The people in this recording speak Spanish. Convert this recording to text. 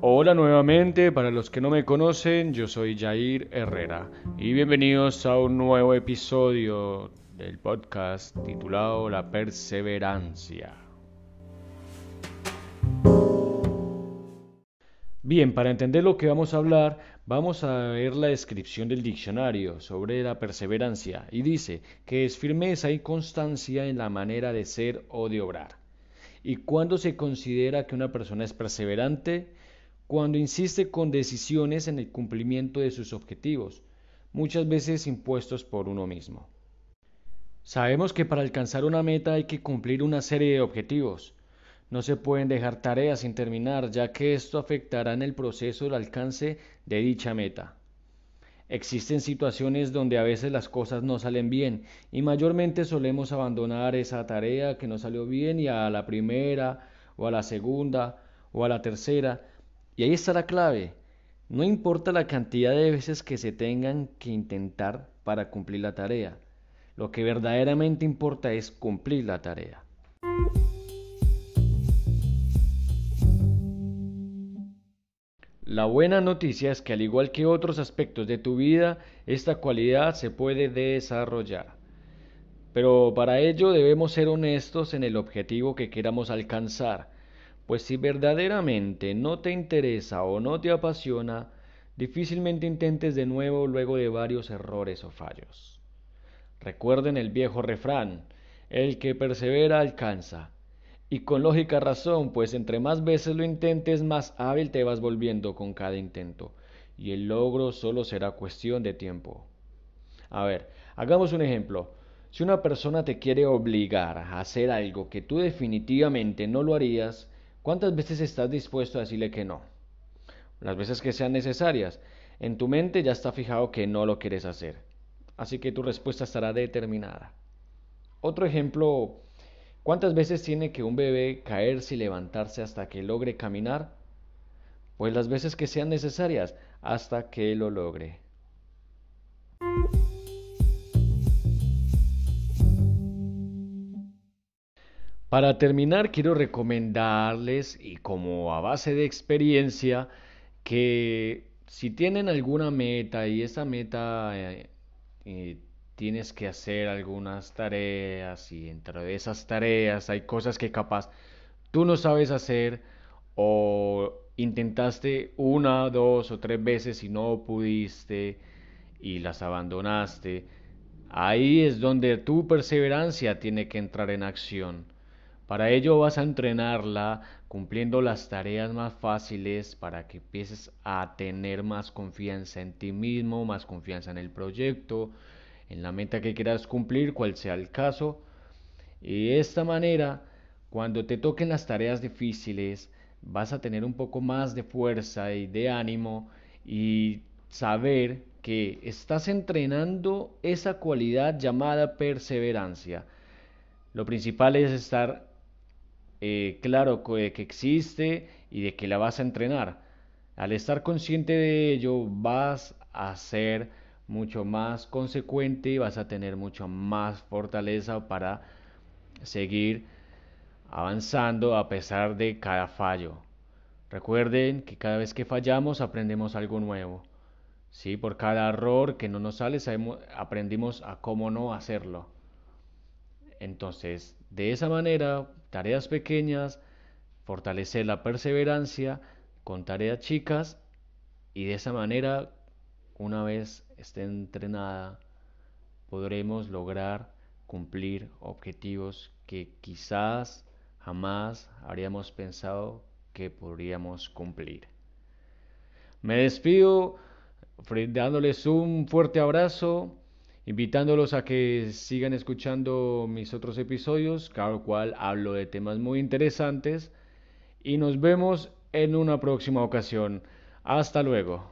Hola nuevamente, para los que no me conocen, yo soy Jair Herrera y bienvenidos a un nuevo episodio del podcast titulado La Perseverancia. Bien, para entender lo que vamos a hablar, vamos a ver la descripción del diccionario sobre la perseverancia y dice que es firmeza y constancia en la manera de ser o de obrar. ¿Y cuándo se considera que una persona es perseverante? Cuando insiste con decisiones en el cumplimiento de sus objetivos, muchas veces impuestos por uno mismo. Sabemos que para alcanzar una meta hay que cumplir una serie de objetivos. No se pueden dejar tareas sin terminar, ya que esto afectará en el proceso del alcance de dicha meta. Existen situaciones donde a veces las cosas no salen bien y mayormente solemos abandonar esa tarea que no salió bien y a la primera o a la segunda o a la tercera y ahí está la clave. No importa la cantidad de veces que se tengan que intentar para cumplir la tarea. Lo que verdaderamente importa es cumplir la tarea. La buena noticia es que al igual que otros aspectos de tu vida, esta cualidad se puede desarrollar. Pero para ello debemos ser honestos en el objetivo que queramos alcanzar pues si verdaderamente no te interesa o no te apasiona, difícilmente intentes de nuevo luego de varios errores o fallos. Recuerden el viejo refrán, el que persevera alcanza. Y con lógica razón, pues entre más veces lo intentes, más hábil te vas volviendo con cada intento, y el logro solo será cuestión de tiempo. A ver, hagamos un ejemplo. Si una persona te quiere obligar a hacer algo que tú definitivamente no lo harías, ¿Cuántas veces estás dispuesto a decirle que no? Las veces que sean necesarias. En tu mente ya está fijado que no lo quieres hacer. Así que tu respuesta estará determinada. Otro ejemplo, ¿cuántas veces tiene que un bebé caerse y levantarse hasta que logre caminar? Pues las veces que sean necesarias hasta que lo logre. Para terminar, quiero recomendarles, y como a base de experiencia, que si tienen alguna meta y esa meta eh, eh, tienes que hacer algunas tareas y entre esas tareas hay cosas que capaz tú no sabes hacer o intentaste una, dos o tres veces y no pudiste y las abandonaste, ahí es donde tu perseverancia tiene que entrar en acción para ello vas a entrenarla cumpliendo las tareas más fáciles para que empieces a tener más confianza en ti mismo, más confianza en el proyecto, en la meta que quieras cumplir, cual sea el caso. Y de esta manera, cuando te toquen las tareas difíciles, vas a tener un poco más de fuerza y de ánimo y saber que estás entrenando esa cualidad llamada perseverancia. Lo principal es estar eh, claro que existe y de que la vas a entrenar. Al estar consciente de ello, vas a ser mucho más consecuente y vas a tener mucho más fortaleza para seguir avanzando a pesar de cada fallo. Recuerden que cada vez que fallamos aprendemos algo nuevo. ¿sí? Por cada error que no nos sale aprendimos a cómo no hacerlo. Entonces, de esa manera, tareas pequeñas, fortalecer la perseverancia con tareas chicas y de esa manera, una vez esté entrenada, podremos lograr cumplir objetivos que quizás jamás habríamos pensado que podríamos cumplir. Me despido dándoles un fuerte abrazo invitándolos a que sigan escuchando mis otros episodios, cada cual hablo de temas muy interesantes y nos vemos en una próxima ocasión. Hasta luego.